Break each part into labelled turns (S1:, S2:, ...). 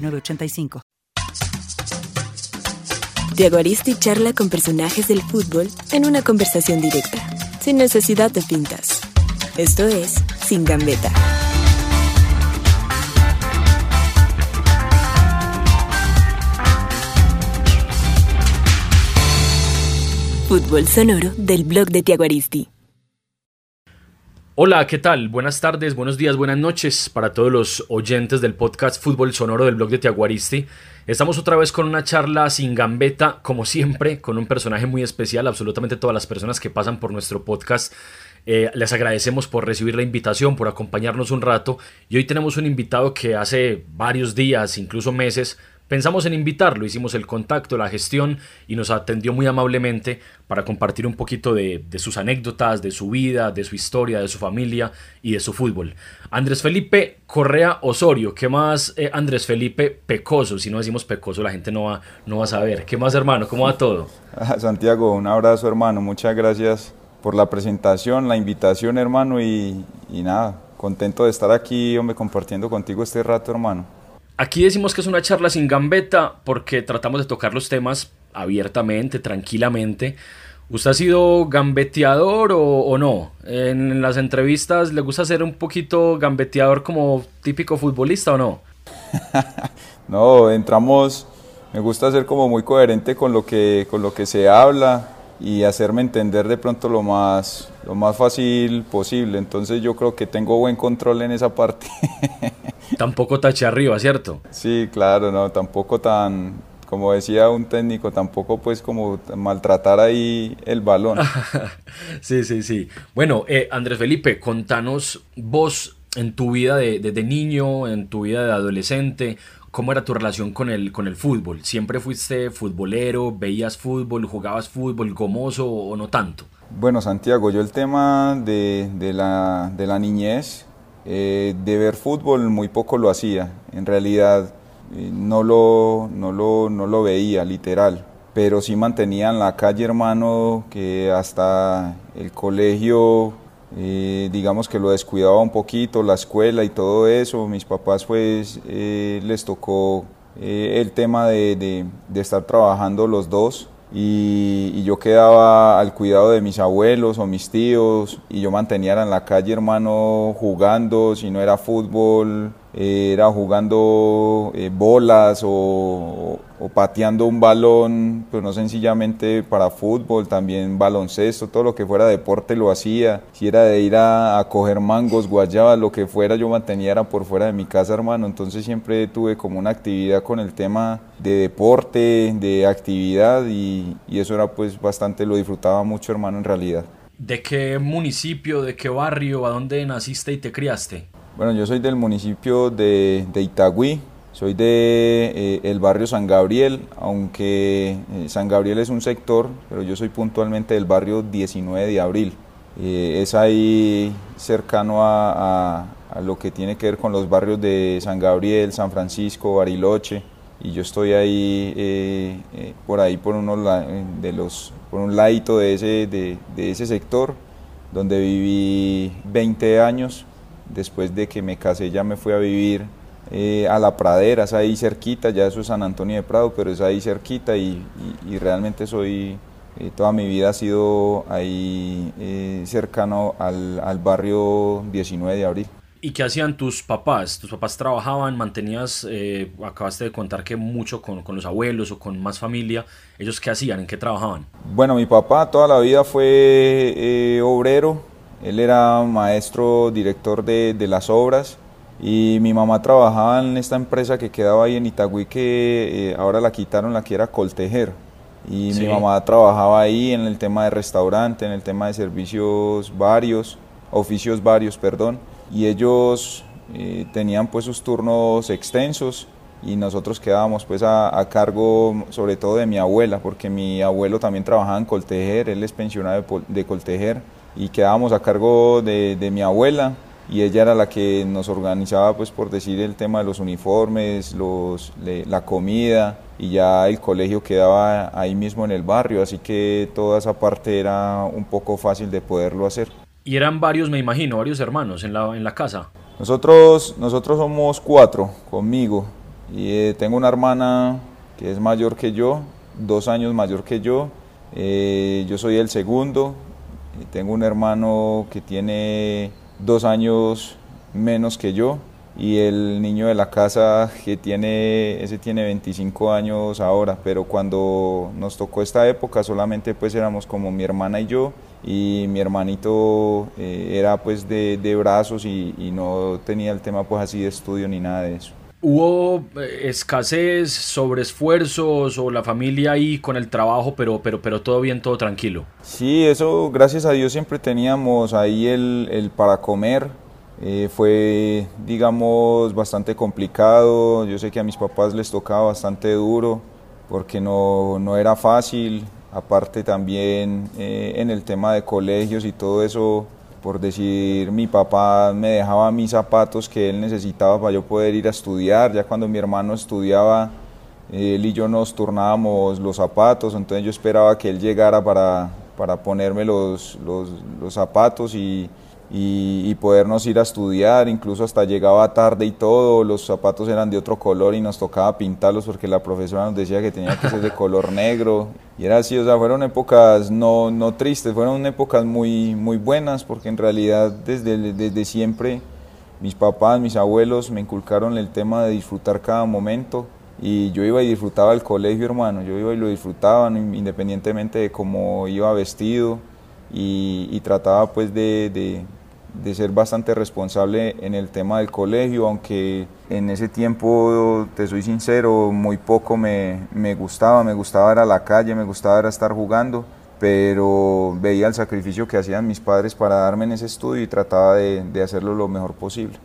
S1: 985.
S2: Diego Aristi charla con personajes del fútbol en una conversación directa, sin necesidad de pintas. Esto es Sin Gambeta. Fútbol sonoro del blog de Tiago Aristi.
S3: Hola, ¿qué tal? Buenas tardes, buenos días, buenas noches para todos los oyentes del podcast Fútbol Sonoro del blog de Tiaguaristi. Estamos otra vez con una charla sin gambeta, como siempre, con un personaje muy especial. Absolutamente todas las personas que pasan por nuestro podcast eh, les agradecemos por recibir la invitación, por acompañarnos un rato. Y hoy tenemos un invitado que hace varios días, incluso meses, Pensamos en invitarlo, hicimos el contacto, la gestión y nos atendió muy amablemente para compartir un poquito de, sus anécdotas, de su vida, de su historia, de su familia y de su fútbol. Andrés Felipe Correa Osorio, ¿qué más eh, Andrés Felipe Pecoso? Si no decimos Pecoso la gente no va, no va a saber. ¿Qué más hermano? ¿Cómo va todo?
S4: Ah, Santiago, un abrazo hermano, muchas gracias por la presentación, la invitación hermano y, nada, contento de estar aquí, hombre, compartiendo contigo este rato hermano.
S3: Aquí decimos que es una charla sin gambeta porque tratamos de tocar los temas abiertamente, tranquilamente. ¿Usted ha sido gambeteador o, no? En las entrevistas le gusta ser un poquito gambeteador como típico futbolista o no?
S4: no, entramos, me gusta ser como muy coherente con lo que, con lo que se habla y hacerme entender de pronto lo más, lo más fácil posible. Entonces yo creo que tengo buen control en esa parte.
S3: tampoco tache arriba, ¿cierto?
S4: Sí, claro, no, tampoco tan, como decía un técnico, tampoco pues como maltratar ahí el balón.
S3: sí, sí, sí. Bueno, eh, Andrés Felipe, contanos vos en tu vida de, de, niño, en tu vida de adolescente, ¿cómo era tu relación con el, con el fútbol? ¿Siempre fuiste futbolero, veías fútbol, jugabas fútbol, gomoso o no tanto?
S4: Bueno, Santiago, yo el tema de, de, la, de la niñez eh, de ver fútbol muy poco lo hacía, en realidad eh, no, lo, no, lo, no lo veía literal, pero sí mantenía en la calle hermano que hasta el colegio eh, digamos que lo descuidaba un poquito, la escuela y todo eso, mis papás pues les tocó el tema de, de estar trabajando los dos y, yo quedaba al cuidado de mis abuelos o mis tíos y yo mantenía en la calle hermano jugando, si no era fútbol, era jugando eh, bolas o, pateando un balón, pero no sencillamente para fútbol, también baloncesto, todo lo que fuera deporte lo hacía. Si era de ir a, coger mangos, guayabas, lo que fuera, yo mantenía era por fuera de mi casa, hermano. Entonces siempre tuve como una actividad con el tema de deporte, de actividad y, y eso era pues bastante, lo disfrutaba mucho, hermano, en realidad.
S3: ¿De qué municipio, de qué barrio, a dónde naciste y te criaste?
S4: Bueno, yo soy del municipio de, Itagüí, soy de eh, barrio San Gabriel, aunque eh, San Gabriel es un sector, pero yo soy puntualmente del barrio 19 de abril. Eh, es ahí cercano a, lo que tiene que ver con los barrios de San Gabriel, San Francisco, Bariloche, y yo estoy ahí por ahí por uno de los por un ladito de ese de ese sector donde viví 20 años después de que me casé ya me fui a vivir eh, a la pradera, es ahí cerquita, ya eso es San Antonio de Prado, pero es ahí cerquita y, realmente soy, eh, toda mi vida ha sido ahí eh, cercano al, barrio 19 de abril.
S3: ¿Y qué hacían tus papás? ¿Tus papás trabajaban, mantenías, eh, acabaste de contar que mucho con, con, los abuelos o con más familia, ¿ellos qué hacían? ¿En qué trabajaban?
S4: Bueno, mi papá toda la vida fue eh, obrero, él era maestro, director de, de, las obras y mi mamá trabajaba en esta empresa que quedaba ahí en Itagüí que eh, ahora la quitaron, la que era Coltejer. Y sí. mi mamá trabajaba ahí en el tema de restaurante, en el tema de servicios varios, oficios varios, perdón y ellos eh, tenían pues sus turnos extensos y nosotros quedábamos pues a, a, cargo sobre todo de mi abuela porque mi abuelo también trabajaba en Coltejer, él es pensionado de, de Coltejer y quedábamos a cargo de, de, mi abuela y ella era la que nos organizaba pues por decir el tema de los uniformes, los, le, la comida y ya el colegio quedaba ahí mismo en el barrio así que toda esa parte era un poco fácil de poderlo hacer.
S3: Y eran varios, me imagino, varios hermanos en la, en la casa.
S4: Nosotros, nosotros somos cuatro conmigo. Y eh, tengo una hermana que es mayor que yo, dos años mayor que yo. Eh, yo soy el segundo. Y tengo un hermano que tiene dos años menos que yo. Y el niño de la casa que tiene, ese tiene 25 años ahora. Pero cuando nos tocó esta época solamente pues éramos como mi hermana y yo y mi hermanito eh, era pues de, de brazos y, y, no tenía el tema pues así de estudio ni nada de eso.
S3: ¿Hubo eh, escasez, sobreesfuerzos o la familia ahí con el trabajo, pero, pero, pero todo bien, todo tranquilo?
S4: Sí, eso gracias a Dios siempre teníamos ahí el, el para comer. Eh, fue, digamos, bastante complicado. Yo sé que a mis papás les tocaba bastante duro porque no, no era fácil aparte también eh, en el tema de colegios y todo eso, por decir, mi papá me dejaba mis zapatos que él necesitaba para yo poder ir a estudiar, ya cuando mi hermano estudiaba, él y yo nos turnábamos los zapatos, entonces yo esperaba que él llegara para, para ponerme los, los, los zapatos y, y, y, podernos ir a estudiar, incluso hasta llegaba tarde y todo, los zapatos eran de otro color y nos tocaba pintarlos porque la profesora nos decía que tenía que ser de color negro. Y era así, o sea, fueron épocas no, no tristes, fueron épocas muy, muy buenas porque en realidad desde, desde siempre mis papás, mis abuelos me inculcaron el tema de disfrutar cada momento y yo iba y disfrutaba el colegio, hermano, yo iba y lo disfrutaba independientemente de cómo iba vestido y, y trataba pues de, de de ser bastante responsable en el tema del colegio, aunque en ese tiempo, te soy sincero, muy poco me, me gustaba, me gustaba ir a la calle, me gustaba estar jugando, pero veía el sacrificio que hacían mis padres para darme en ese estudio y trataba de, de hacerlo lo mejor posible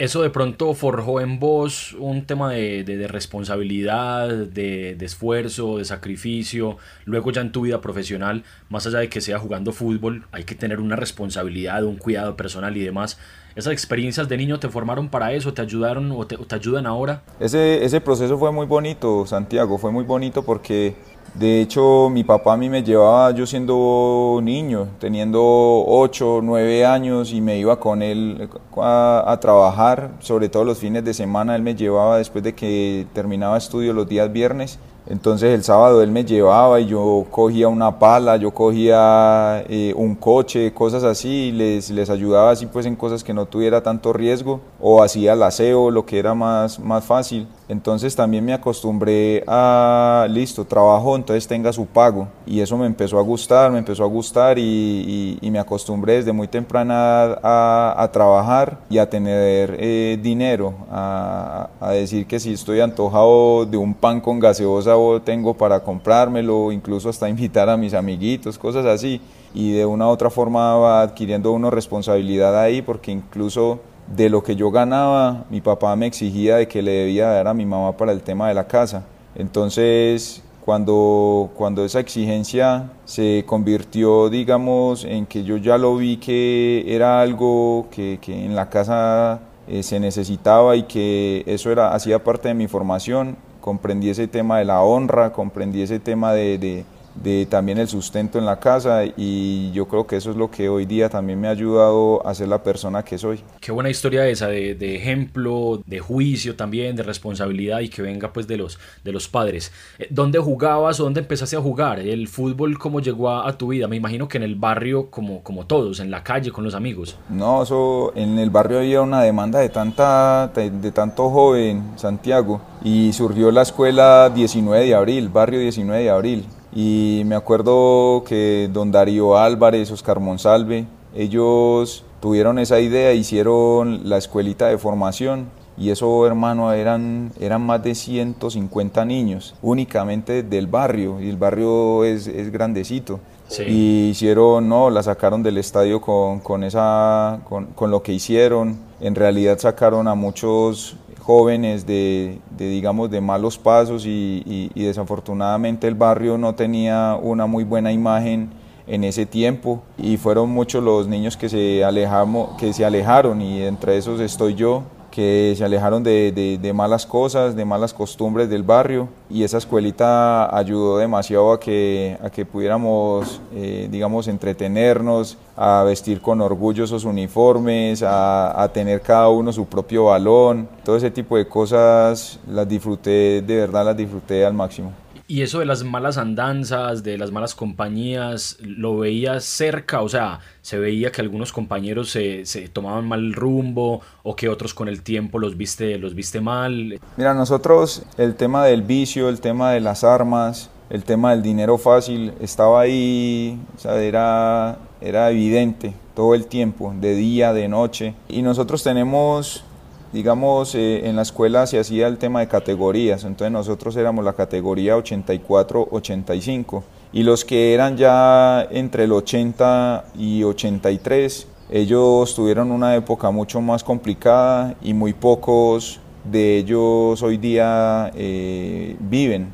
S3: eso de pronto forjó en vos un tema de, de, responsabilidad, de, de, esfuerzo, de sacrificio. Luego ya en tu vida profesional, más allá de que sea jugando fútbol, hay que tener una responsabilidad, un cuidado personal y demás. ¿Esas experiencias de niño te formaron para eso? ¿Te ayudaron o te, te ayudan ahora?
S4: Ese, ese proceso fue muy bonito, Santiago. Fue muy bonito porque de hecho, mi papá a mí me llevaba yo siendo niño, teniendo 8, 9 años y me iba con él a, a, trabajar, sobre todo los fines de semana, él me llevaba después de que terminaba estudio los días viernes entonces el sábado él me llevaba y yo cogía una pala, yo cogía eh, un coche, cosas así, y les, les ayudaba así pues en cosas que no tuviera tanto riesgo o hacía el aseo, lo que era más, más fácil. Entonces también me acostumbré a, listo, trabajo, entonces tenga su pago. Y eso me empezó a gustar, me empezó a gustar y, y, y me acostumbré desde muy temprana a, a trabajar y a tener eh, dinero, a, a decir que si estoy antojado de un pan con gaseosa tengo para comprármelo, incluso hasta invitar a mis amiguitos, cosas así. Y de una u otra forma va adquiriendo uno responsabilidad ahí, porque incluso de lo que yo ganaba, mi papá me exigía de que le debía dar a mi mamá para el tema de la casa. Entonces, cuando, cuando esa exigencia se convirtió, digamos, en que yo ya lo vi que era algo que, que en la casa eh, se necesitaba y que eso era, hacía parte de mi formación, comprendí ese tema de la honra, comprendí ese tema de, de, de también el sustento en la casa y yo creo que eso es lo que hoy día también me ha ayudado a ser la persona que soy.
S3: Qué buena historia esa de, de, ejemplo, de juicio también, de responsabilidad y que venga pues de los, de los padres. Eh, ¿Dónde jugabas o dónde empezaste a jugar? ¿El fútbol cómo llegó a, tu vida? Me imagino que en el barrio como, como todos, en la calle con los amigos.
S4: No, eso en el barrio había una demanda de, tanta, de, de tanto joven, Santiago, y surgió la escuela 19 de abril, barrio 19 de abril y me acuerdo que don Darío Álvarez, Oscar Monsalve, ellos tuvieron esa idea, hicieron la escuelita de formación y eso, hermano, eran, eran más de 150 niños, únicamente del barrio, y el barrio es, es grandecito. Y hicieron, no, la sacaron del estadio con, con esa, con, con, lo que hicieron. En realidad sacaron a muchos jóvenes de, digamos, de malos pasos y, desafortunadamente el barrio no tenía una muy buena imagen en ese tiempo y fueron muchos los niños que se, alejamos, que se alejaron y entre esos estoy yo que se alejaron de, malas cosas, de malas costumbres del barrio y esa escuelita ayudó demasiado a que, a que pudiéramos, eh, digamos, entretenernos, a vestir con orgullo esos uniformes, a, a, tener cada uno su propio balón, todo ese tipo de cosas las disfruté, de verdad las disfruté al máximo.
S3: Y eso de las malas andanzas, de las malas compañías, ¿lo veías cerca? O sea, ¿se veía que algunos compañeros se, se, tomaban mal rumbo o que otros con el tiempo los viste, los viste mal?
S4: Mira, nosotros el tema del vicio, el tema de las armas, el tema del dinero fácil estaba ahí, o sea, era, era evidente todo el tiempo, de día, de noche. Y nosotros tenemos digamos, eh, en la escuela se hacía el tema de categorías, entonces nosotros éramos la categoría 84-85 y los que eran ya entre el 80 y 83, ellos tuvieron una época mucho más complicada y muy pocos de ellos hoy día eh, viven,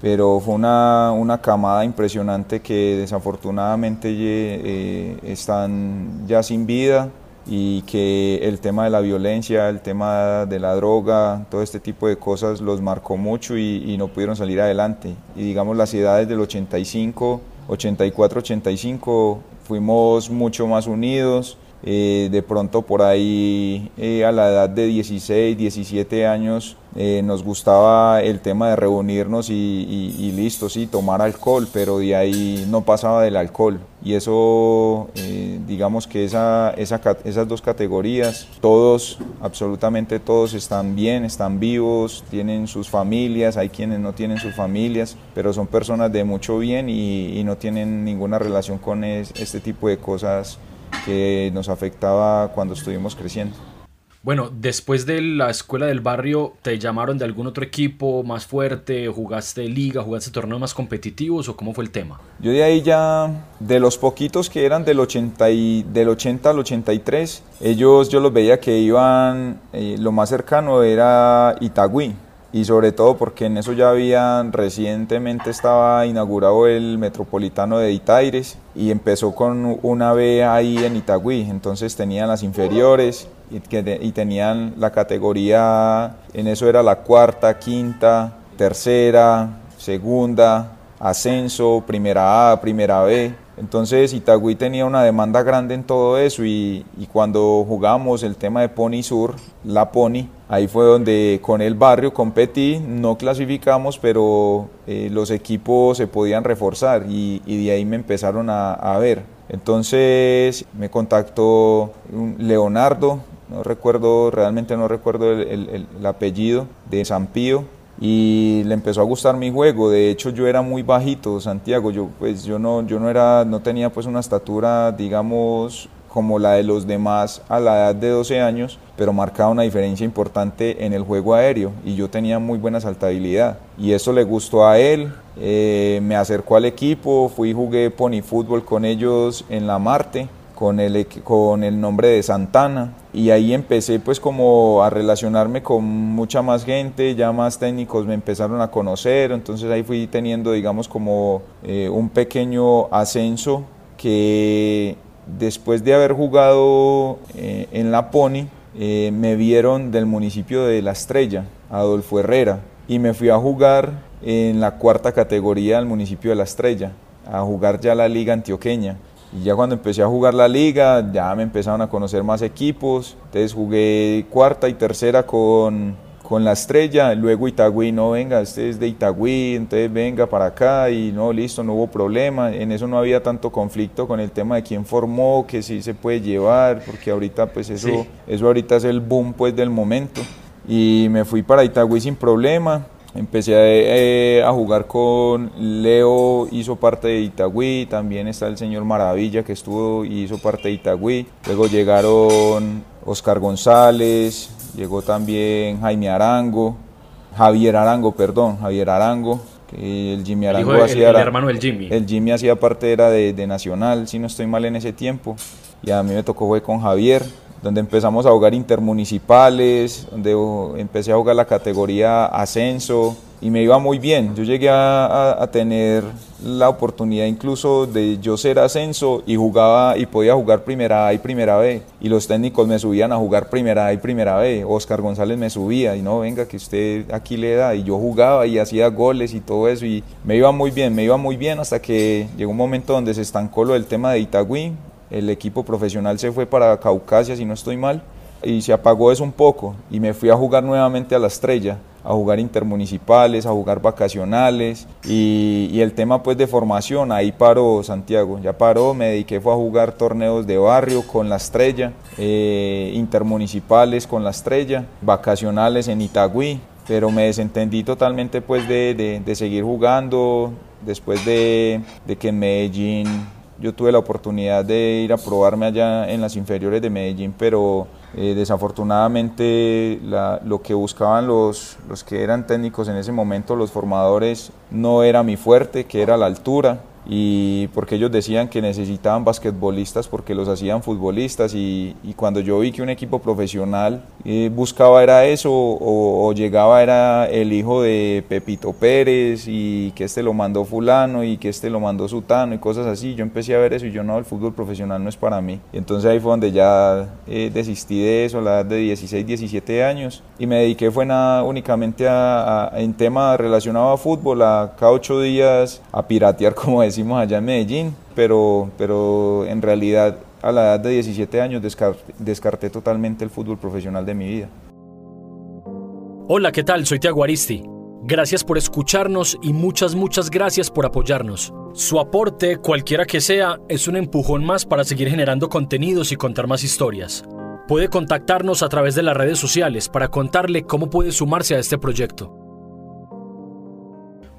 S4: pero fue una, una, camada impresionante que desafortunadamente eh, están ya sin vida y que el tema de la violencia, el tema de la droga, todo este tipo de cosas los marcó mucho y, no pudieron salir adelante. Y digamos las edades del 85, 84, 85 fuimos mucho más unidos. Eh, de pronto por ahí eh, a la edad de 16, 17 años eh, nos gustaba el tema de reunirnos y, listo, sí, tomar alcohol, pero de ahí no pasaba del alcohol. Y eso, digamos que esa, esas dos categorías, todos, absolutamente todos están bien, están vivos, tienen sus familias, hay quienes no tienen sus familias, pero son personas de mucho bien y, no tienen ninguna relación con este tipo de cosas que nos afectaba cuando estuvimos creciendo.
S3: Bueno, después de la escuela del barrio, ¿te llamaron de algún otro equipo más fuerte? ¿Jugaste liga? ¿Jugaste torneos más competitivos? ¿O cómo fue el tema?
S4: Yo de ahí ya, de los poquitos que eran del 80, y, del 80 al 83, ellos yo los veía que iban, eh, lo más cercano era Itagüí y sobre todo porque en eso ya habían recientemente estaba inaugurado el metropolitano de Itaires y empezó con una B ahí en Itagüí, entonces tenían las inferiores y, que, y tenían la categoría, en eso era la cuarta, quinta, tercera, segunda, ascenso, primera A, primera B, entonces Itagüí tenía una demanda grande en todo eso y, cuando jugamos el tema de Pony Sur, la Pony, ahí fue donde con el barrio competí, no clasificamos, pero eh, los equipos se podían reforzar y, de ahí me empezaron a, ver. Entonces me contactó Leonardo, no recuerdo, realmente no recuerdo el, el apellido, de San Pío, y le empezó a gustar mi juego. De hecho, yo era muy bajito, Santiago. Yo pues yo no yo no era no tenía pues una estatura, digamos, como la de los demás a la edad de 12 años, pero marcaba una diferencia importante en el juego aéreo y yo tenía muy buena saltabilidad. Y eso le gustó a él, eh, me acercó al equipo, fui y jugué pony fútbol con ellos en la Marte con el, con el nombre de Santana. Y ahí empecé pues como a relacionarme con mucha más gente, ya más técnicos me empezaron a conocer, entonces ahí fui teniendo digamos como eh, un pequeño ascenso que después de haber jugado eh, en la Pony eh, me vieron del municipio de La Estrella, Adolfo Herrera, y me fui a jugar en la cuarta categoría del municipio de La Estrella, a jugar ya la liga antioqueña. Y ya cuando empecé a jugar la liga, ya me empezaron a conocer más equipos. Entonces jugué cuarta y tercera con, con la estrella, luego Itagüí, no venga, este es de Itagüí, entonces venga para acá y no, listo, no hubo problema. En eso no había tanto conflicto con el tema de quién formó, que sí se puede llevar, porque ahorita pues eso, eso ahorita es el boom pues del momento. Y me fui para Itagüí sin problema. Empecé eh, a, jugar con Leo, hizo parte de Itagüí, también está el señor Maravilla que estuvo y hizo parte de Itagüí. Luego llegaron Oscar González, llegó también Jaime Arango, Javier Arango, perdón, Javier Arango, que el Jimmy Arango
S3: hacía... El, hermano del Jimmy.
S4: El Jimmy hacía parte era de, de Nacional, si no estoy mal en ese tiempo, y a mí me tocó fue con Javier donde empezamos a jugar intermunicipales, donde empecé a jugar la categoría ascenso y me iba muy bien. Yo llegué a, tener la oportunidad incluso de yo ser ascenso y jugaba y podía jugar primera A y primera B y los técnicos me subían a jugar primera A y primera B. Oscar González me subía y no, venga que usted aquí le da y yo jugaba y hacía goles y todo eso y me iba muy bien, me iba muy bien hasta que llegó un momento donde se estancó lo del tema de Itagüí, el equipo profesional se fue para Caucasia, si no estoy mal, y se apagó eso un poco y me fui a jugar nuevamente a la estrella, a jugar intermunicipales, a jugar vacacionales y, el tema pues de formación, ahí paró Santiago, ya paró, me dediqué fue a jugar torneos de barrio con la estrella, eh, intermunicipales con la estrella, vacacionales en Itagüí, pero me desentendí totalmente pues de, seguir jugando después de, de que en Medellín yo tuve la oportunidad de ir a probarme allá en las inferiores de Medellín, pero eh, desafortunadamente lo que buscaban los, los que eran técnicos en ese momento, los formadores, no era mi fuerte, que era la altura y porque ellos decían que necesitaban basquetbolistas porque los hacían futbolistas y, cuando yo vi que un equipo profesional eh, buscaba era eso o, llegaba era el hijo de Pepito Pérez y que este lo mandó fulano y que este lo mandó sutano y cosas así, yo empecé a ver eso y yo no, el fútbol profesional no es para mí. Y entonces ahí fue donde ya eh, desistí de eso a la edad de 16, 17 años y me dediqué fue nada únicamente a, en tema relacionado a fútbol, a cada ocho días a piratear como decimos allá en Medellín, pero, pero en realidad a la edad de 17 años descarté, totalmente el fútbol profesional de mi vida.
S3: Hola, ¿qué tal? Soy Tiago Aristi. Gracias por escucharnos y muchas, muchas gracias por apoyarnos. Su aporte, cualquiera que sea, es un empujón más para seguir generando contenidos y contar más historias. Puede contactarnos a través de las redes sociales para contarle cómo puede sumarse a este proyecto.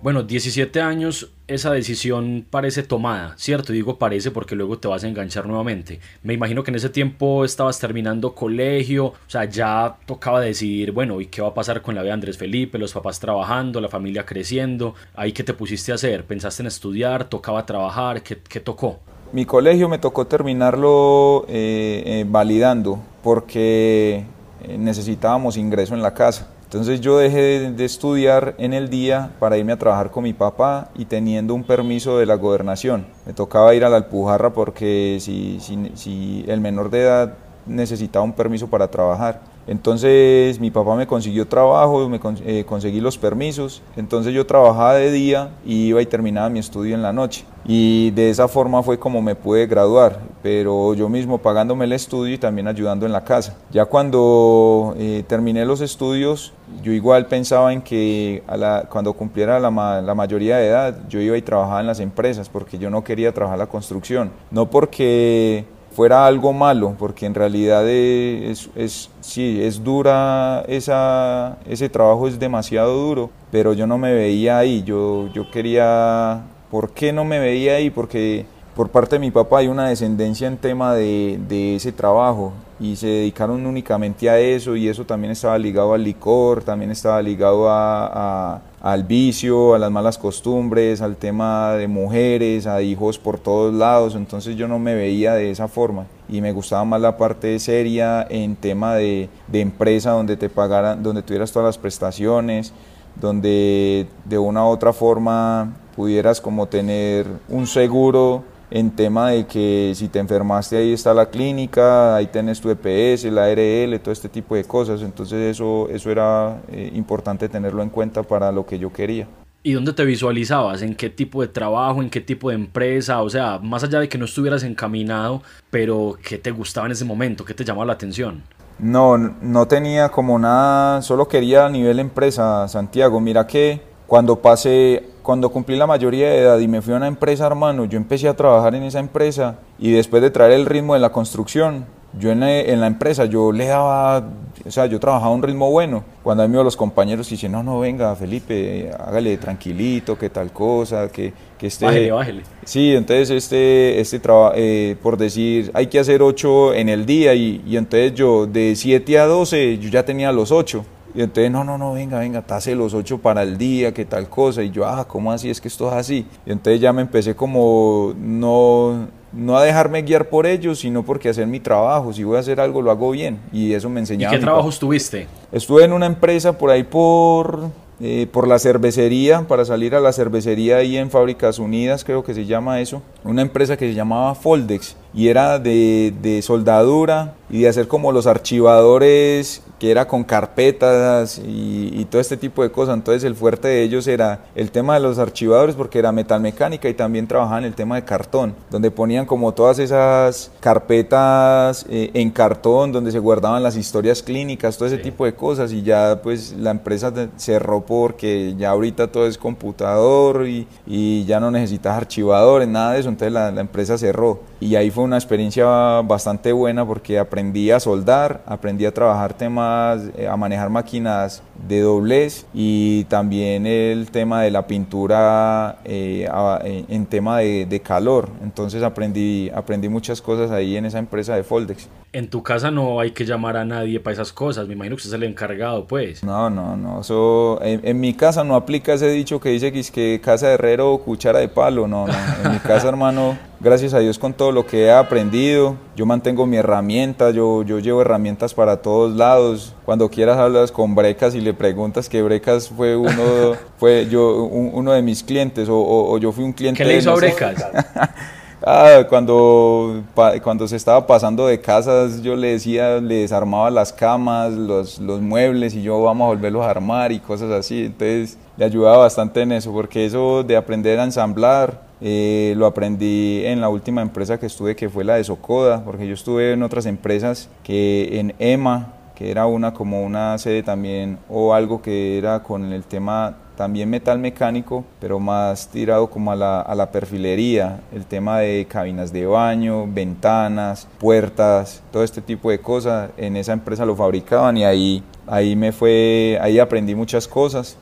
S3: Bueno, 17 años, esa decisión parece tomada, ¿cierto? Digo parece porque luego te vas a enganchar nuevamente. Me imagino que en ese tiempo estabas terminando colegio, o sea, ya tocaba decidir, bueno, ¿y qué va a pasar con la vida de Andrés Felipe? Los papás trabajando, la familia creciendo. ¿Ahí qué te pusiste a hacer? ¿Pensaste en estudiar? ¿Tocaba trabajar? ¿Qué, tocó?
S4: Mi colegio me tocó terminarlo eh, eh, validando porque eh, necesitábamos ingreso en la casa. Entonces yo dejé de, estudiar en el día para irme a trabajar con mi papá y teniendo un permiso de la gobernación. Me tocaba ir a la Alpujarra porque si, si el menor de edad necesitaba un permiso para trabajar. Entonces mi papá me consiguió trabajo, me eh, conseguí los permisos, entonces yo trabajaba de día y iba y terminaba mi estudio en la noche. Y de esa forma fue como me pude graduar, pero yo mismo pagándome el estudio y también ayudando en la casa. Ya cuando eh, terminé los estudios, yo igual pensaba en que cuando cumpliera la, la mayoría de edad, yo iba y trabajaba en las empresas, porque yo no quería trabajar la construcción. No porque fuera algo malo, porque en realidad es, es, sí, es dura, esa, ese trabajo es demasiado duro, pero yo no me veía ahí, yo, yo quería, ¿por qué no me veía ahí? Porque por parte de mi papá hay una descendencia en tema de, de ese trabajo y se dedicaron únicamente a eso y eso también estaba ligado al licor, también estaba ligado a, al vicio, a las malas costumbres, al tema de mujeres, a hijos por todos lados, entonces yo no me veía de esa forma y me gustaba más la parte seria en tema de, empresa donde te pagaran, donde tuvieras todas las prestaciones, donde de una u otra forma pudieras como tener un seguro en tema de que si te enfermaste ahí está la clínica, ahí tienes tu EPS, la ARL, todo este tipo de cosas. Entonces eso, eso era eh, importante tenerlo en cuenta para lo que yo quería.
S3: ¿Y dónde te visualizabas? ¿En qué tipo de trabajo? ¿En qué tipo de empresa? O sea, más allá de que no estuvieras encaminado, pero ¿qué te gustaba en ese momento? ¿Qué te llamaba la atención?
S4: No, no tenía como nada, solo quería a nivel empresa, Santiago. Mira que cuando pasé, cuando cumplí la mayoría de edad y me fui a una empresa, hermano, yo empecé a trabajar en esa empresa y después de traer el ritmo de la construcción, yo en la, en la, empresa, yo le daba, o sea, yo trabajaba a un ritmo bueno. Cuando a mí los compañeros dicen, no, no, venga, Felipe, hágale tranquilito, que tal cosa, que, que este...
S3: Bájele, bájele.
S4: Sí, entonces este, este trabajo, eh, por decir, hay que hacer ocho en el día y, y entonces yo de 7 a 12 yo ya tenía los ocho. Y entonces, no, no, no, venga, venga, tase los ocho para el día, que tal cosa. Y yo, ah, ¿cómo así? Es que esto es así. Y entonces ya me empecé como, no, no a dejarme guiar por ellos, sino porque hacer mi trabajo. Si voy a hacer algo, lo hago bien. Y eso me enseñaba.
S3: ¿Y qué trabajos tuviste?
S4: Estuve en una empresa por ahí por, eh, por la cervecería, para salir a la cervecería ahí en Fábricas Unidas, creo que se llama eso. Una empresa que se llamaba Foldex y era de, de soldadura y de hacer como los archivadores que era con carpetas y, y, todo este tipo de cosas. Entonces el fuerte de ellos era el tema de los archivadores porque era metalmecánica y también trabajaban el tema de cartón, donde ponían como todas esas carpetas eh, en cartón, donde se guardaban las historias clínicas, todo ese sí. tipo de cosas y ya pues la empresa cerró porque ya ahorita todo es computador y, y ya no necesitas archivadores, nada de eso, entonces la, la empresa cerró y ahí fue una experiencia bastante buena porque aprendí a soldar, aprendí a trabajar temas, eh, a manejar máquinas de doblez y también el tema de la pintura eh, a, en tema de, de, calor. Entonces aprendí, aprendí muchas cosas ahí en esa empresa de Foldex.
S3: En tu casa no hay que llamar a nadie para esas cosas, me imagino que usted es el encargado, pues.
S4: No, no, no, eso, en, en mi casa no aplica ese dicho que dice que es que casa de herrero cuchara de palo, no, no, en mi casa hermano, gracias a Dios con todo lo que he aprendido, yo mantengo mi herramienta, yo, yo llevo herramientas para todos lados, cuando quieras hablas con Brecas y le preguntas que Brecas fue uno, fue yo, un, uno de mis clientes o, o, o, yo fui un cliente.
S3: ¿Qué le hizo a Brecas?
S4: Ah, cuando, cuando se estaba pasando de casas, yo le decía, le desarmaba las camas, los, los muebles y yo vamos a volverlos a armar y cosas así. Entonces le ayudaba bastante en eso, porque eso de aprender a ensamblar, eh, lo aprendí en la última empresa que estuve, que fue la de Socoda, porque yo estuve en otras empresas que en EMA, que era una como una sede también, o algo que era con el tema también metal mecánico, pero más tirado como a la, a la, perfilería, el tema de cabinas de baño, ventanas, puertas, todo este tipo de cosas, en esa empresa lo fabricaban y ahí, ahí me fue, ahí aprendí muchas cosas,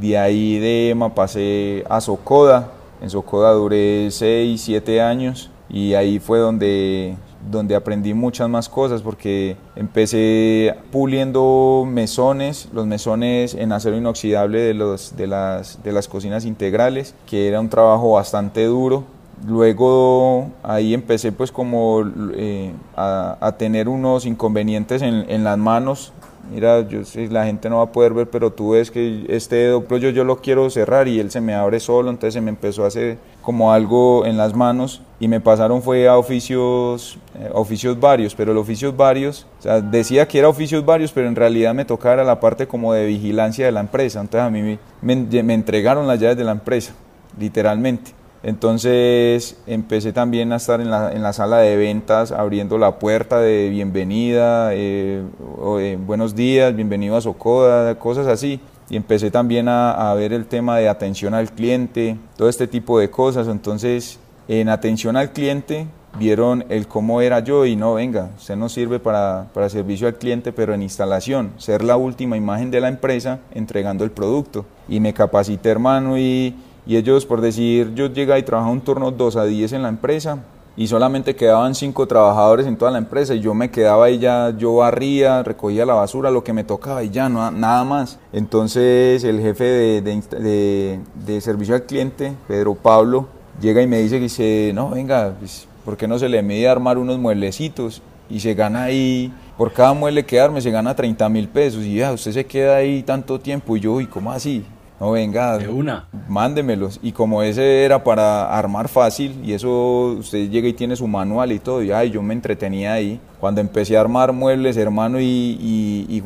S4: de ahí de EMA pasé a Socoda, en Socoda duré 6, 7 años y ahí fue donde donde aprendí muchas más cosas porque empecé puliendo mesones, los mesones en acero inoxidable de, los, de, las, de las cocinas integrales, que era un trabajo bastante duro. Luego ahí empecé pues como eh, a, a, tener unos inconvenientes en, en las manos mira, yo, la gente no va a poder ver, pero tú ves que este dedo, yo, yo lo quiero cerrar y él se me abre solo, entonces se me empezó a hacer como algo en las manos y me pasaron fue a oficios, eh, oficios varios, pero los oficios varios, o sea, decía que era oficios varios, pero en realidad me tocaba la parte como de vigilancia de la empresa, entonces a mí me entregaron las llaves de la empresa, literalmente. Entonces empecé también a estar en la, en la, sala de ventas abriendo la puerta de bienvenida, eh, eh, buenos días, bienvenido a Socoda, cosas así. Y empecé también a, a, ver el tema de atención al cliente, todo este tipo de cosas. Entonces en atención al cliente vieron el cómo era yo y no, venga, usted no sirve para, para servicio al cliente, pero en instalación, ser la última imagen de la empresa entregando el producto. Y me capacité hermano y y ellos, por decir, yo llegué y trabajaba un turno 2 a 10 en la empresa y solamente quedaban 5 trabajadores en toda la empresa y yo me quedaba ahí ya, yo barría, recogía la basura, lo que me tocaba y ya, no, nada más. Entonces el jefe de, de, de, de servicio al cliente, Pedro Pablo, llega y me dice que dice, no, venga, pues, ¿por qué no se le mide armar unos mueblecitos? Y se gana ahí, por cada mueble que arme se gana 30 mil pesos y ya, usted se queda ahí tanto tiempo y yo, ¿y cómo así? No, venga,
S3: de una.
S4: mándemelos. Y como ese era para armar fácil, y eso usted llega y tiene su manual y todo, y ay, yo me entretenía ahí. Cuando empecé a armar muebles, hermano, y, y, y,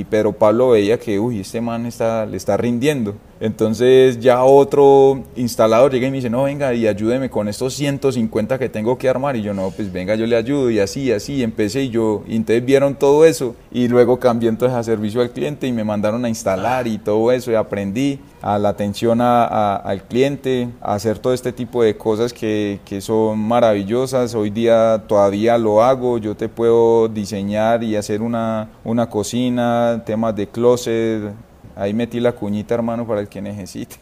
S4: y Pedro Pablo veía que, uy, este man está, le está rindiendo. Entonces ya otro instalador llega y me dice, no, venga y ayúdeme con estos 150 que tengo que armar. Y yo, no, pues venga, yo le ayudo y así, así. Empecé y yo, y entonces vieron todo eso y luego cambié entonces a servicio al cliente y me mandaron a instalar y todo eso y aprendí a la atención al cliente, a hacer todo este tipo de cosas que, que son maravillosas. Hoy día todavía lo hago, yo te puedo diseñar y hacer una, una cocina, temas de closet, Ahí metí la cuñita, hermano, para el que necesite.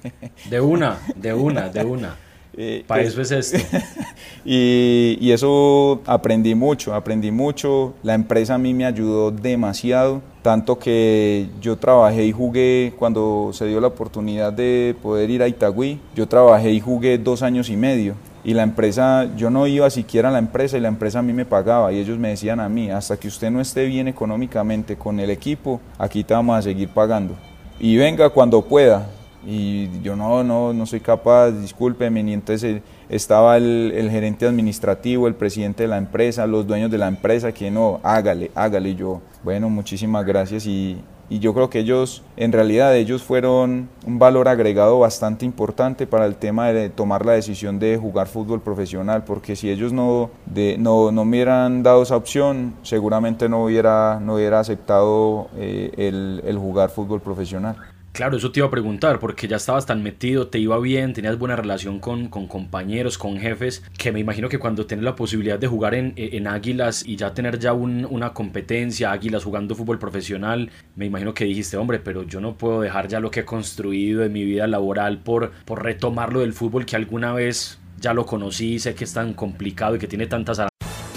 S3: De una, de una, de una. Eh, para pues, eso es esto.
S4: y, y, eso aprendí mucho, aprendí mucho. La empresa a mí me ayudó demasiado, tanto que yo trabajé y jugué cuando se dio la oportunidad de poder ir a Itagüí. Yo trabajé y jugué dos años y medio. Y la empresa, yo no iba siquiera a la empresa y la empresa a mí me pagaba y ellos me decían a mí, hasta que usted no esté bien económicamente con el equipo, aquí te vamos a seguir pagando y venga cuando pueda. Y yo no, no, no soy capaz, discúlpeme. Y entonces eh, estaba el, el, gerente administrativo, el presidente de la empresa, los dueños de la empresa, que no, hágale, hágale. Y yo, bueno, muchísimas gracias. Y, y yo creo que ellos, en realidad ellos fueron un valor agregado bastante importante para el tema de tomar la decisión de jugar fútbol profesional, porque si ellos no, de, no, no me hubieran dado esa opción, seguramente no hubiera, no hubiera aceptado eh, el, el jugar fútbol profesional.
S3: Claro, eso te iba a preguntar, porque ya estabas tan metido, te iba bien, tenías buena relación con, con compañeros, con jefes, que me imagino que cuando tienes la posibilidad de jugar en, en Águilas y ya tener ya un, una competencia, Águilas jugando fútbol profesional, me imagino que dijiste, hombre, pero yo no puedo dejar ya lo que he construido en mi vida laboral por, por retomarlo del fútbol que alguna vez ya lo conocí, sé que es tan complicado y que tiene tantas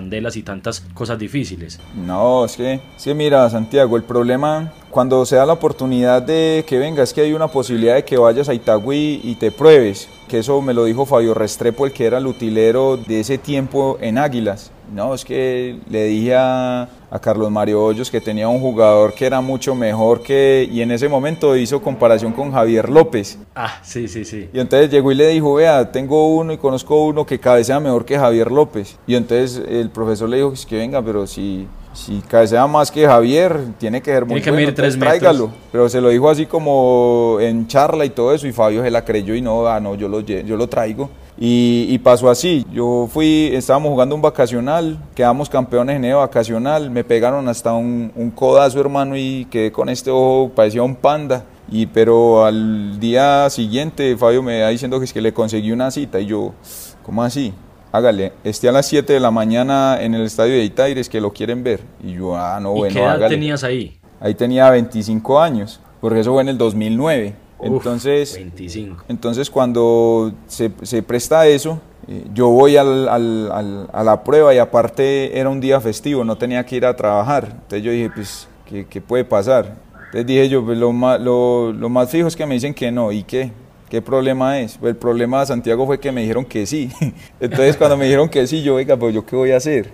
S3: candelas y tantas cosas difíciles.
S4: No, es que, sí, mira, Santiago, el problema cuando se da la oportunidad de que venga, es que hay una posibilidad de que vayas a Itagüí y te pruebes, que eso me lo dijo Fabio Restrepo, el que era el utilero de ese tiempo en Águilas. No, es que le dije a, Carlos Mario Hoyos que tenía un jugador que era mucho mejor que, y en ese momento hizo comparación con Javier López.
S3: Ah, sí, sí, sí.
S4: Y entonces llegó y le dijo, vea, tengo uno y conozco uno que cabecea mejor que Javier López. Y entonces el profesor le dijo, es que venga, pero si si cabecea más que Javier, tiene que ser muy
S3: tiene que tres tráigalo.
S4: Pero se lo dijo así como en charla y todo eso, y Fabio se la creyó y no, ah, no, yo lo, yo lo traigo. Y, pasó así, yo fui, estábamos jugando un vacacional, quedamos campeones en el vacacional, me pegaron hasta un, un codazo hermano y quedé con este ojo, parecía un panda. Y pero al día siguiente Fabio me va diciendo que es que le conseguí una cita y yo, ¿cómo así? Hágale, esté a las 7 de la mañana en el estadio de Itaires que lo quieren ver. Y yo, ah, no, bueno,
S3: ¿Qué edad tenías ahí?
S4: Ahí tenía 25 años, porque eso fue en el 2009. entonces,
S3: 25.
S4: entonces cuando se, se presta eso, eh, yo voy al, al, a la prueba y aparte era un día festivo, no tenía que ir a trabajar. Entonces yo dije, pues, ¿qué, qué puede pasar? Entonces dije yo, pues lo más, lo, lo más fijo es que me dicen que no, ¿y qué? ¿Qué problema es? Pues el problema de Santiago fue que me dijeron que sí. Entonces cuando me dijeron que sí, yo, oiga, pues yo qué voy a hacer.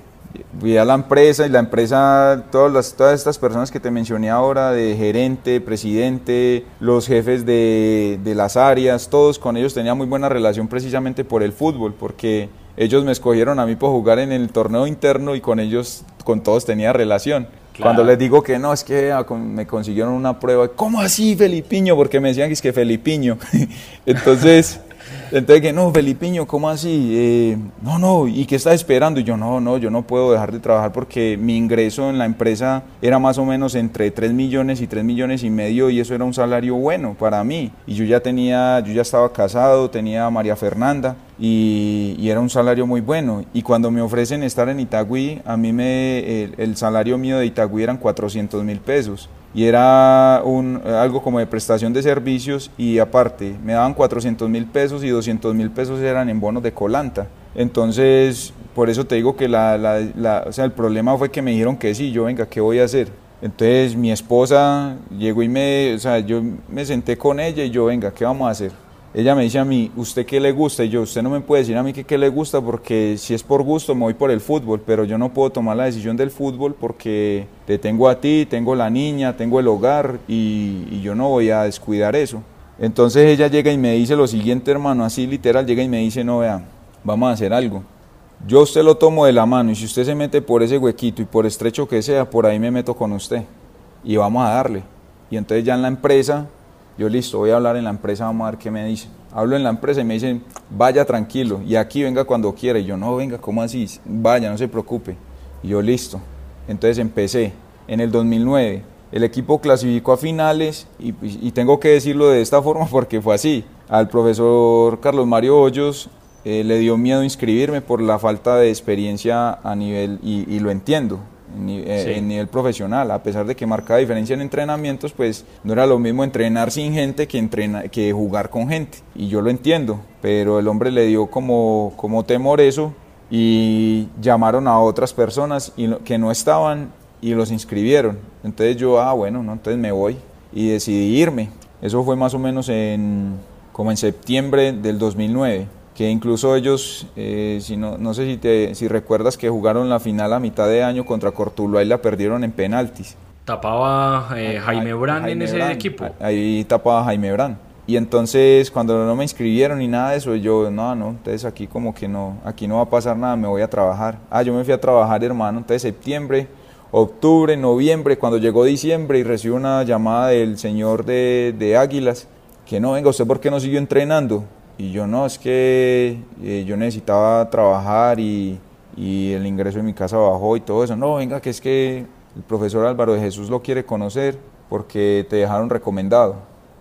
S4: Fui a la empresa y la empresa, todas, las, todas estas personas que te mencioné ahora, de gerente, presidente, los jefes de, de las áreas, todos con ellos tenía muy buena relación precisamente por el fútbol, porque ellos me escogieron a mí por jugar en el torneo interno y con ellos, con todos tenía relación. Cuando les digo que no, es que ah, me consiguieron una prueba, ¿cómo así Felipiño? Porque me decían que es que Felipiño. Entonces, entonces que no, Felipiño, ¿cómo así? Eh, no, no, ¿y qué estás esperando? Y yo, no, no, yo no puedo dejar de trabajar porque mi ingreso en la empresa era más o menos entre 3 millones y 3 millones y medio y eso era un salario bueno para mí. Y yo ya tenía, yo ya estaba casado, tenía a María Fernanda y, era un salario muy bueno. Y cuando me ofrecen estar en Itagüí, a mí me, el, salario mío de Itagüí eran 400 mil pesos. Y era un, algo como de prestación de servicios y aparte me daban 400 mil pesos y 200 mil pesos eran en bonos de colanta. Entonces, por eso te digo que la, la, el problema fue que me dijeron que sí, yo venga, ¿qué voy a hacer? Entonces mi esposa llegó y me, o sea, yo me senté con ella y yo, venga, ¿qué vamos a hacer? Ella me dice a mí, ¿usted qué le gusta? Y yo, usted no me puede decir a mí qué le gusta porque si es por gusto me voy por el fútbol, pero yo no puedo tomar la decisión del fútbol porque te tengo a ti, tengo la niña, tengo el hogar y yo no voy a descuidar eso. Entonces ella llega y me dice lo siguiente, hermano, así literal, llega y me dice, no, vea, vamos a hacer algo. Yo usted lo tomo de la mano y si usted se mete por ese huequito y por estrecho que sea, por ahí me meto con usted y vamos a darle. Y entonces ya en la empresa, yo listo, voy a hablar en la empresa, vamos a ver qué me dicen. Hablo en la empresa y me dicen, vaya tranquilo y aquí venga cuando quiera. Y yo, no, venga, ¿cómo así? Vaya, no se preocupe. Y yo, listo. Entonces empecé en el 2009 el equipo clasificó a finales y, y, tengo que decirlo de esta forma porque fue así. Al profesor Carlos Mario Hoyos eh, le dio miedo inscribirme por la falta de experiencia a nivel, y lo entiendo, en, eh, sí. en, nivel profesional, a pesar de que marcaba diferencia en entrenamientos, pues no era lo mismo entrenar sin gente que, entrena, que jugar con gente. Y yo lo entiendo, pero el hombre le dio como, como temor eso y llamaron a otras personas y, que no estaban y los inscribieron. Entonces yo, ah, bueno, no, entonces me voy y decidí irme. Eso fue más o menos en, como en septiembre del 2009, que incluso ellos, eh, si no, no sé si, te, si recuerdas que jugaron la final a mitad de año contra Cortuluá y la perdieron en penaltis.
S3: Tapaba eh, Jaime Brand Jaime en ese
S4: Brand,
S3: equipo.
S4: Ahí tapaba Jaime Brand. Y entonces cuando no me inscribieron ni nada de eso, yo, no, no, entonces aquí como que no, aquí no va a pasar nada, me voy a trabajar. Ah, yo me fui a trabajar, hermano, entonces septiembre, octubre, noviembre, cuando llegó diciembre y recibo una llamada del señor de, de Águilas, que no, venga, ¿usted por qué no siguió entrenando? Y yo no, es que eh, yo necesitaba trabajar y, y, el ingreso de mi casa bajó y todo eso. No, venga, que es que el profesor Álvaro de Jesús lo quiere conocer porque te dejaron recomendado.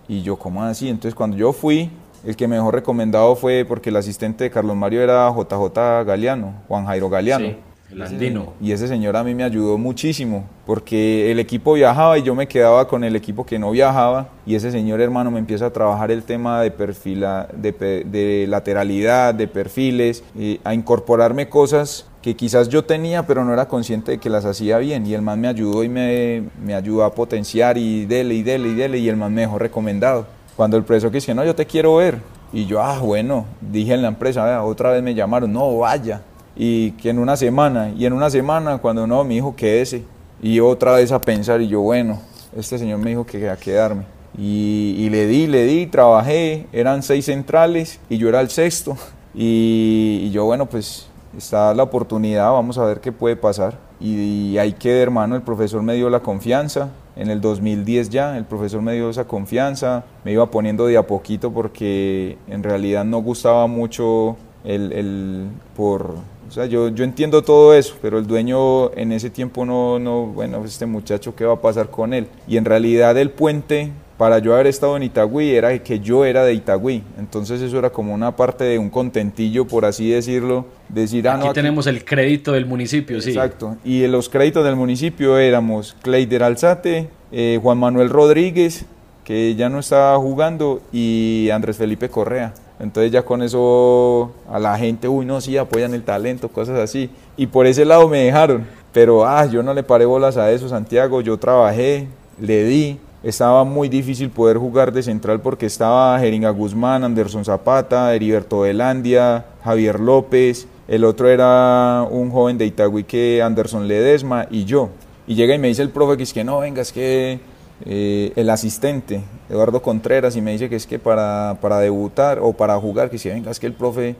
S4: Y yo, ¿cómo así? Entonces cuando yo fui, el que mejor recomendado fue porque el asistente de Carlos Mario era JJ Galeano, Juan Jairo Galeano.
S3: Sí. El andino.
S4: Y ese señor a mí me ayudó muchísimo, porque el equipo viajaba y yo me quedaba con el equipo que no viajaba, y ese señor hermano me empieza a trabajar el tema de perfila, de, de lateralidad, de perfiles, a incorporarme cosas que quizás yo tenía, pero no era consciente de que las hacía bien, y el man me ayudó y me, me ayudó a potenciar, y dele, y dele, y dele, y el man me dejó recomendado. Cuando el profesor que dice, no, yo te quiero ver, y yo, ah, bueno, dije en la empresa, otra vez me llamaron, no, vaya, y que en una semana, y en una semana cuando no, mi hijo quédese, y otra vez a pensar, y yo, bueno, este señor me dijo que a quedarme. Y, y, le di, le di, trabajé, eran seis centrales y yo era el sexto. Y, y, yo, bueno, pues está la oportunidad, vamos a ver qué puede pasar. Y, y ahí quedé, hermano, el profesor me dio la confianza. En el 2010 ya, el profesor me dio esa confianza, me iba poniendo de a poquito porque en realidad no gustaba mucho el, el por o sea, yo, yo entiendo todo eso, pero el dueño en ese tiempo no, no, bueno, este muchacho, ¿qué va a pasar con él? Y en realidad el puente, para yo haber estado en Itagüí, era que yo era de Itagüí. Entonces eso era como una parte de un contentillo, por así decirlo. Decir, ah,
S3: aquí
S4: no, aquí
S3: tenemos el crédito del municipio, sí.
S4: Exacto. Y los créditos del municipio éramos Cleider Alzate, eh, Juan Manuel Rodríguez, que ya no estaba jugando, y Andrés Felipe Correa. Entonces ya con eso a la gente, uy, no, sí, apoyan el talento, cosas así. Y por ese lado me dejaron. Pero, ah, yo no le paré bolas a eso, Santiago. Yo trabajé, le di. Estaba muy difícil poder jugar de central porque estaba Jeringa Guzmán, Anderson Zapata, Heriberto Velandia, Javier López. El otro era un joven de Itagüí que Anderson Ledesma y yo. Y llega y me dice el profe que es que no, venga, es que eh, el asistente, Eduardo Contreras, y me dice que es que para, para debutar o para jugar, que si venga, es que el profe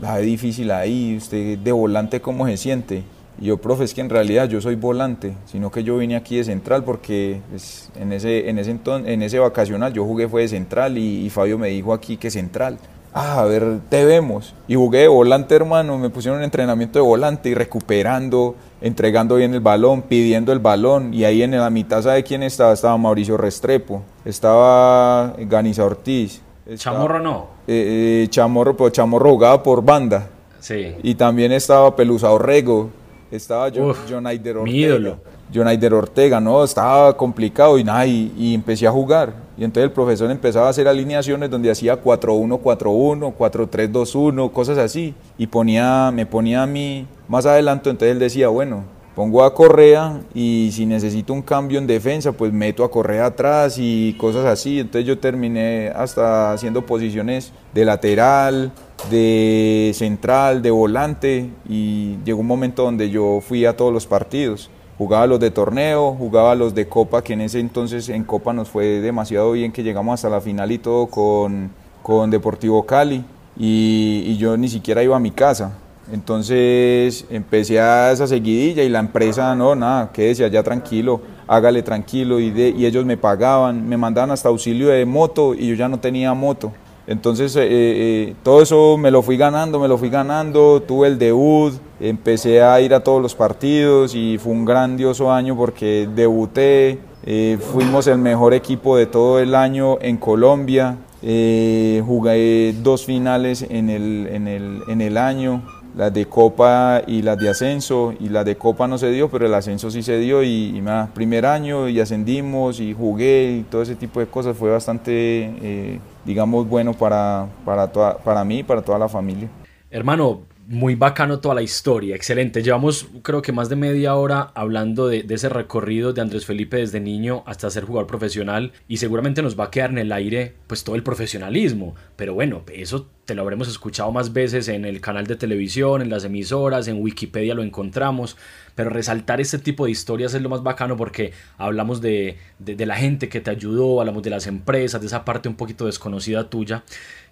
S4: la ve difícil ahí, usted de volante, ¿cómo se siente? Y yo, profe, es que en realidad yo soy volante, sino que yo vine aquí de central porque pues, en, ese, en, ese en ese vacacional yo jugué fue de central y, y Fabio me dijo aquí que central ah, a ver, te vemos. Y jugué de volante, hermano, me pusieron un entrenamiento de volante y recuperando, entregando bien el balón, pidiendo el balón. Y ahí en la mitad, ¿sabe quién estaba? Estaba Mauricio Restrepo, estaba Ganiza Ortiz. Estaba,
S3: Chamorro no.
S4: Eh, eh, Chamorro, pero Chamorro jugaba por banda.
S3: Sí.
S4: Y también estaba Pelusa Orrego, estaba John, Uf, John Aider Ortega.
S3: Mi ídolo.
S4: John Aider Ortega, no, estaba complicado y nada, y, y, empecé a jugar. Y entonces el profesor empezaba a hacer alineaciones donde hacía 4-1, 4-1, 4-3-2-1, cosas así. Y ponía, me ponía a mí más adelante, entonces él decía, bueno, pongo a Correa y si necesito un cambio en defensa, pues meto a Correa atrás y cosas así. Entonces yo terminé hasta haciendo posiciones de lateral, de central, de volante y llegó un momento donde yo fui a todos los partidos. Jugaba los de torneo, jugaba los de Copa, que en ese entonces en Copa nos fue demasiado bien que llegamos hasta la final y todo con, con Deportivo Cali y, yo ni siquiera iba a mi casa entonces empecé a esa seguidilla y la empresa, no, nada, quédese allá tranquilo, hágale tranquilo. Y, de, y ellos me pagaban, me mandaban hasta auxilio de moto y yo ya no tenía moto. Entonces eh, eh, todo eso me lo fui ganando, me lo fui ganando, tuve el debut, empecé a ir a todos los partidos y fue un grandioso año porque debuté, eh, fuimos el mejor equipo de todo el año en Colombia, jugué dos finales en el, en el, en el año, las de Copa y las de ascenso, y las de Copa no se dio, pero el ascenso sí se dio, y, y más, primer año, y ascendimos, y jugué, y todo ese tipo de cosas, fue bastante, digamos, bueno para, para, toda, para mí y para toda la familia.
S3: Hermano, muy bacano toda la historia, excelente. Llevamos creo que más de media hora hablando de, ese recorrido de Andrés Felipe desde niño hasta ser jugador profesional y seguramente nos va a quedar en el aire pues todo el profesionalismo. Pero bueno, eso te lo habremos escuchado más veces en el canal de televisión, en las emisoras, en Wikipedia lo encontramos. Pero resaltar este tipo de historias es lo más bacano porque hablamos de, de, de la gente que te ayudó, hablamos de las empresas, de esa parte un poquito desconocida tuya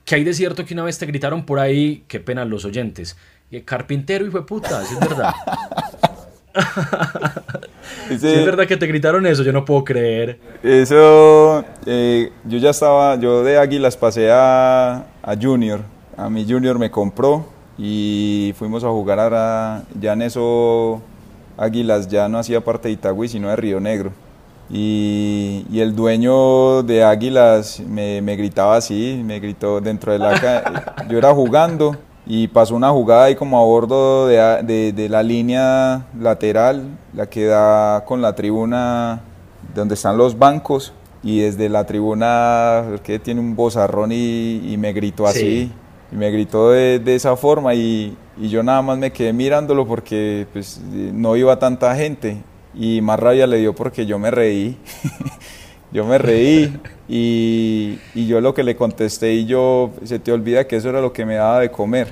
S3: que hay de cierto que una vez te gritaron por ahí, qué pena los oyentes, carpintero hijo de puta, si es verdad. Si sí, es verdad que te gritaron eso, yo no puedo creer.
S4: Eso, eh, yo ya estaba, yo de Águilas pasé a, a, Junior, a mi Junior me compró y fuimos a jugar a, ya en eso Águilas ya no hacía parte de Itagüí, sino de Río Negro. Y, y, el dueño de Águilas me, me, gritaba así, me gritó dentro de la... yo era jugando y pasó una jugada ahí como a bordo de, de, de, la línea lateral, la que da con la tribuna donde están los bancos y desde la tribuna que tiene un bozarrón y, y me gritó así, sí. y me gritó de, de esa forma y, y, yo nada más me quedé mirándolo porque pues, no iba tanta gente y más rabia le dio porque yo me reí. yo me reí y, y, yo lo que le contesté y yo, se te olvida que eso era lo que me daba de comer.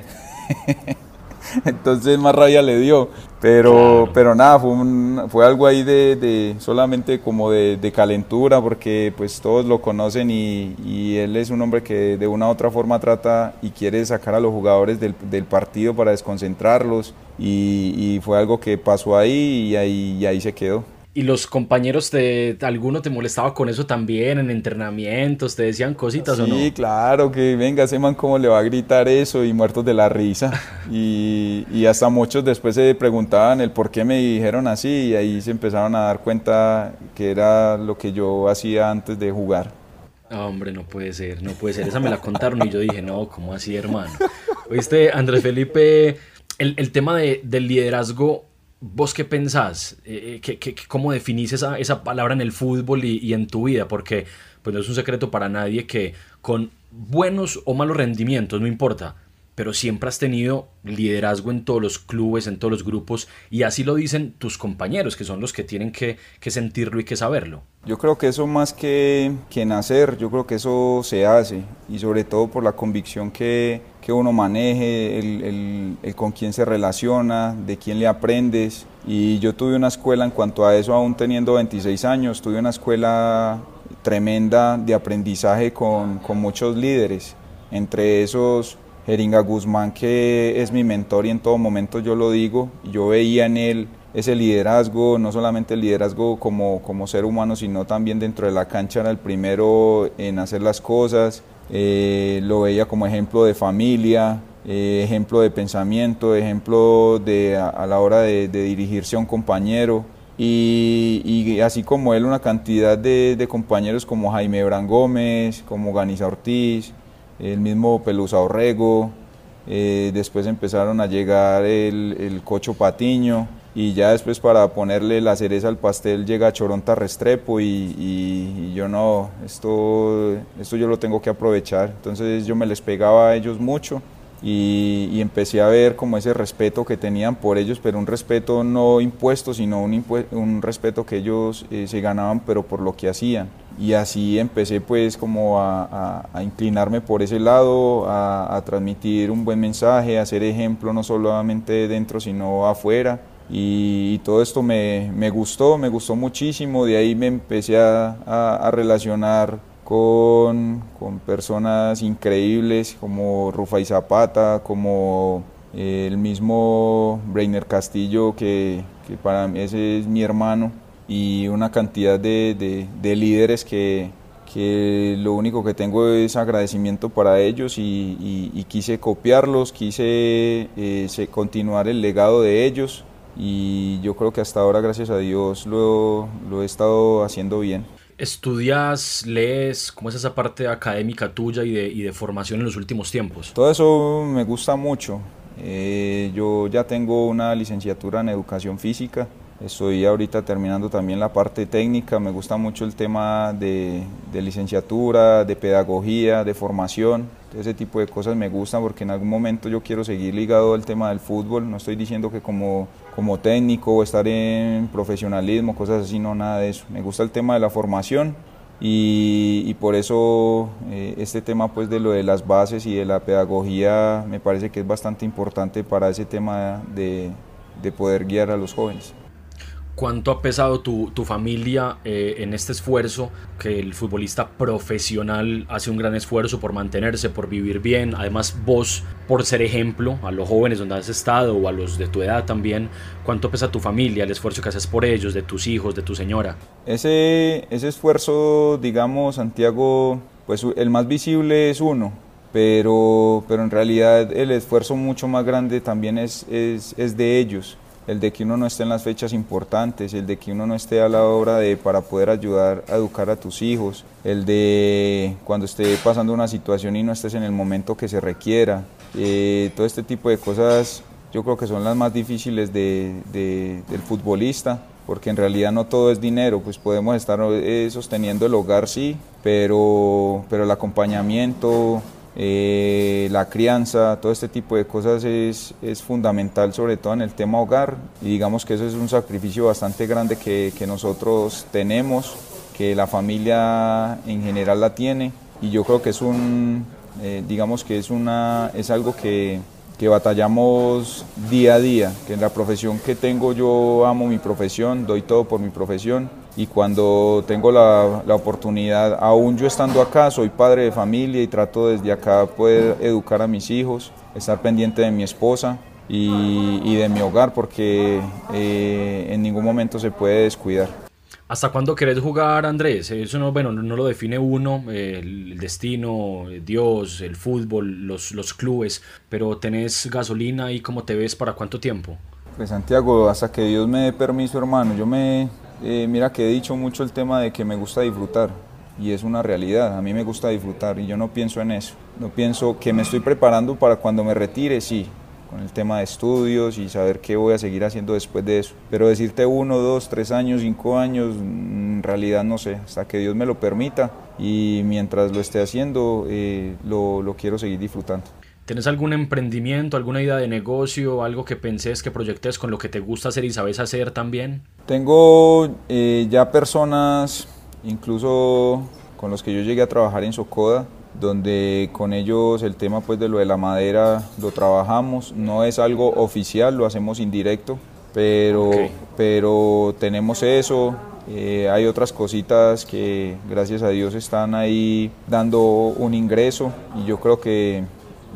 S4: Entonces más rabia le dio. Pero, pero nada, fue, un, fue algo ahí de, de solamente como de, de, calentura, porque pues todos lo conocen y, y, él es un hombre que de una u otra forma trata y quiere sacar a los jugadores del, del partido para desconcentrarlos. Y, y, fue algo que pasó ahí y ahí, y ahí se quedó.
S3: ¿Y los compañeros de alguno te molestaba con eso también en entrenamientos? ¿Te decían cositas
S4: sí,
S3: o no?
S4: Sí, claro, que venga, ese man cómo le va a gritar eso y muertos de la risa. y, y, hasta muchos después se preguntaban el por qué me dijeron así y ahí se empezaron a dar cuenta que era lo que yo hacía antes de jugar.
S3: Oh, hombre, no puede ser, no puede ser. Esa me la contaron y yo dije, no, ¿cómo así, hermano? Oíste, Andrés Felipe, el, el tema de, del liderazgo ¿Vos qué pensás? Eh, ¿qué, qué, ¿Cómo definís esa, esa, palabra en el fútbol y, y, en tu vida? Porque pues no es un secreto para nadie que con buenos o malos rendimientos, no importa, pero siempre has tenido liderazgo en todos los clubes, en todos los grupos, y así lo dicen tus compañeros, que son los que tienen que, que sentirlo y que saberlo.
S4: Yo creo que eso más que, que nacer, yo creo que eso se hace, y sobre todo por la convicción que, que uno maneje, el, con quién se relaciona, de quién le aprendes. Y yo tuve una escuela en cuanto a eso, aún teniendo 26 años, tuve una escuela tremenda de aprendizaje con, con muchos líderes, entre esos Jeringa Guzmán, que es mi mentor y en todo momento yo lo digo, yo veía en él ese liderazgo, no solamente el liderazgo como, como ser humano, sino también dentro de la cancha era el primero en hacer las cosas, eh, lo veía como ejemplo de familia, eh, ejemplo de pensamiento, ejemplo de, a, a la hora de, dirigirse a un compañero. Y, y, así como él, una cantidad de, de compañeros como Jaime Bran Gómez, como Ganiza Ortiz, el mismo Pelusa Orrego, eh, después empezaron a llegar el, Cocho Patiño y ya después para ponerle la cereza al pastel llega Choronta Restrepo y, y, y, yo no, esto, esto yo lo tengo que aprovechar, entonces yo me les pegaba a ellos mucho y, empecé a ver como ese respeto que tenían por ellos, pero un respeto no impuesto, sino un, un respeto que ellos eh, se ganaban, pero por lo que hacían. Y así empecé pues como a, inclinarme por ese lado, a, transmitir un buen mensaje, a ser ejemplo no solamente dentro, sino afuera. Y, todo esto me, me, gustó, me gustó muchísimo, de ahí me empecé a relacionar con, con personas increíbles como Rufai Zapata, como eh, el mismo Brainer Castillo, que, que, para mí ese es mi hermano, y una cantidad de, de, líderes que, que, lo único que tengo es agradecimiento para ellos y, y, quise copiarlos, quise eh, continuar el legado de ellos y yo creo que hasta ahora, gracias a Dios, lo, lo he estado haciendo bien.
S3: ¿Estudias, lees? ¿Cómo es esa parte académica tuya y de, y de formación en los últimos tiempos?
S4: Todo eso me gusta mucho. Eh, yo ya tengo una licenciatura en educación física. Estoy ahorita terminando también la parte técnica. Me gusta mucho el tema de, de licenciatura, de pedagogía, de formación. Ese tipo de cosas me gustan porque en algún momento yo quiero seguir ligado al tema del fútbol. No estoy diciendo que como como técnico o estar en profesionalismo, cosas así, no, nada de eso. Me gusta el tema de la formación y, por eso eh, este tema pues de lo de las bases y de la pedagogía me parece que es bastante importante para ese tema de poder guiar a los jóvenes.
S3: ¿Cuánto ha pesado tu, familia eh, en este esfuerzo? Que el futbolista profesional hace un gran esfuerzo por mantenerse, por vivir bien. Además, vos, por ser ejemplo a los jóvenes donde has estado o a los de tu edad también, ¿cuánto pesa tu familia, el esfuerzo que haces por ellos, de tus hijos, de tu señora?
S4: Ese, ese esfuerzo, digamos, Santiago, pues el más visible es uno, pero, pero en realidad el esfuerzo mucho más grande también es, es, es de ellos el de que uno no esté en las fechas importantes, el de que uno no esté a la hora de para poder ayudar a educar a tus hijos, el de cuando esté pasando una situación y no estés en el momento que se requiera, eh, todo este tipo de cosas yo creo que son las más difíciles de, del futbolista, porque en realidad no todo es dinero, pues podemos estar eh, sosteniendo el hogar sí, pero, pero el acompañamiento, eh, la crianza, todo este tipo de cosas es, es, fundamental, sobre todo en el tema hogar, y digamos que eso es un sacrificio bastante grande que, que nosotros tenemos, que la familia en general la tiene, y yo creo que es un, eh, digamos que es, una, es algo que, que batallamos día a día, que en la profesión que tengo yo amo mi profesión, doy todo por mi profesión y cuando tengo la, la, oportunidad, aún yo estando acá, soy padre de familia y trato desde acá poder educar a mis hijos, estar pendiente de mi esposa y, y de mi hogar porque eh, en ningún momento se puede descuidar.
S3: ¿Hasta cuándo querés jugar, Andrés? Eso no, bueno, no lo define uno, el destino, Dios, el fútbol, los, los clubes, pero tenés gasolina y cómo te ves para cuánto tiempo?
S4: Pues Santiago, hasta que Dios me dé permiso, hermano. Yo me, eh, mira que he dicho mucho el tema de que me gusta disfrutar y es una realidad. A mí me gusta disfrutar y yo no pienso en eso. No pienso que me estoy preparando para cuando me retire, sí, con el tema de estudios y saber qué voy a seguir haciendo después de eso. Pero decirte uno, dos, tres años, cinco años, en realidad no sé, hasta que Dios me lo permita y mientras lo esté haciendo eh, lo, lo quiero seguir disfrutando.
S3: ¿Tienes algún emprendimiento, alguna idea de negocio, algo que penses, que proyectes con lo que te gusta hacer y sabes hacer también?
S4: Tengo eh, ya personas, incluso con los que yo llegué a trabajar en Socoda, donde con ellos el tema pues de lo de la madera lo trabajamos, no es algo oficial, lo hacemos indirecto, pero, pero tenemos eso, eh, hay otras cositas que gracias a Dios están ahí dando un ingreso y yo creo que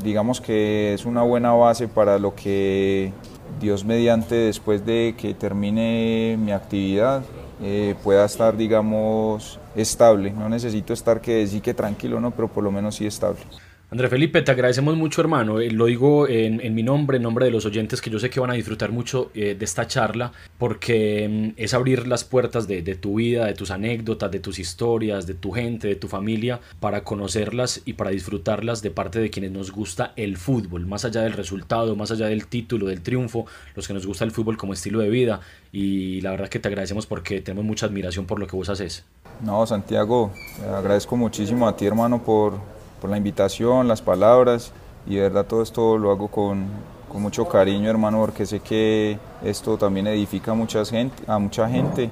S4: digamos que es una buena base para lo que Dios mediante después de que termine mi actividad eh, pueda estar, digamos, estable. No necesito estar que sí que tranquilo, ¿no? Pero por lo menos sí estable.
S3: André Felipe, te agradecemos mucho, hermano. Eh, lo digo en, mi nombre, en nombre de los oyentes, que yo sé que van a disfrutar mucho eh, de esta charla, porque mm, es abrir las puertas de, tu vida, de tus anécdotas, de tus historias, de tu gente, de tu familia, para conocerlas y para disfrutarlas de parte de quienes nos gusta el fútbol, más allá del resultado, más allá del título, del triunfo, los que nos gusta el fútbol como estilo de vida. Y la verdad que te agradecemos porque tenemos mucha admiración por lo que vos haces.
S4: No, Santiago, agradezco muchísimo a ti, hermano, por por la invitación, las palabras y de verdad todo esto lo hago con, con mucho cariño, hermano, porque sé que esto también edifica a mucha gente, a mucha gente.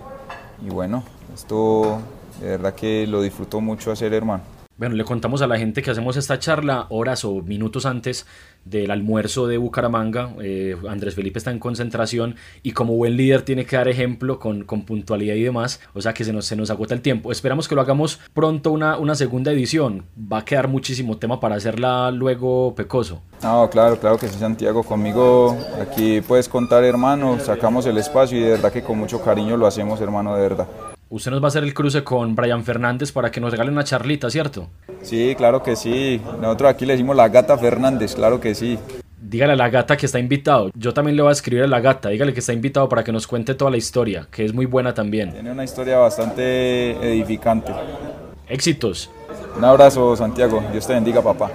S4: Y bueno, esto de verdad que lo disfruto mucho hacer, hermano.
S3: Bueno, le contamos a la gente que hacemos esta charla horas o minutos antes del almuerzo de Bucaramanga. Eh, Andrés Felipe está en concentración y como buen líder tiene que dar ejemplo con, con, puntualidad y demás. O sea que se nos, se nos agota el tiempo. Esperamos que lo hagamos pronto una, una segunda edición. Va a quedar muchísimo tema para hacerla luego pecoso.
S4: No, claro, claro que sí, Santiago. Conmigo aquí puedes contar, hermano. Sacamos el espacio y de verdad que con mucho cariño lo hacemos, hermano, de verdad.
S3: Usted nos va a hacer el cruce con Brian Fernández para que nos regale una charlita, ¿cierto?
S4: Sí, claro que sí. Nosotros aquí le decimos la gata Fernández, claro que sí.
S3: Dígale a la gata que está invitado. Yo también le voy a escribir a la gata. Dígale que está invitado para que nos cuente toda la historia, que es muy buena también.
S4: Tiene una historia bastante edificante.
S3: Éxitos.
S4: Un abrazo, Santiago. Dios te bendiga, papá.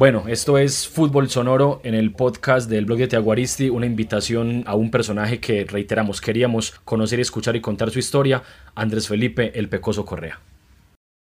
S3: Bueno, esto es Fútbol Sonoro en el podcast del blog de Tiaguaristi, una invitación a un personaje que reiteramos queríamos conocer escuchar y contar su historia, Andrés Felipe El Pecoso Correa.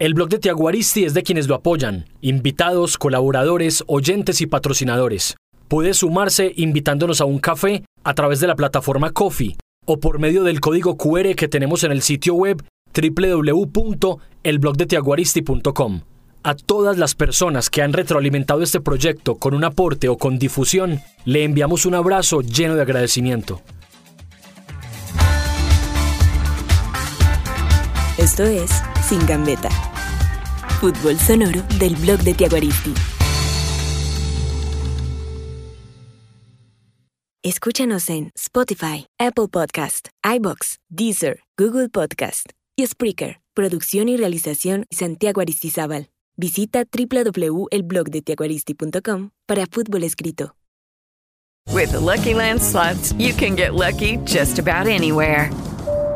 S3: el blog de Tiaguaristi es de quienes lo apoyan, invitados, colaboradores, oyentes y patrocinadores. Puede sumarse invitándonos a un café a través de la plataforma Coffee o por medio del código QR que tenemos en el sitio web www.elblogdetiaguaristi.com. A todas las personas que han retroalimentado este proyecto con un aporte o con difusión, le enviamos un abrazo lleno de agradecimiento.
S2: Esto es Sin Gambeta. Fútbol sonoro del blog de Tiaguaristi. Escúchanos en Spotify, Apple Podcast, iBox, Deezer, Google Podcast y Spreaker. Producción y realización Santiago Aristizábal. Visita www.elblogdetiaguaristi.com para fútbol escrito.
S5: With Lucky Land slots, you can get lucky just about anywhere.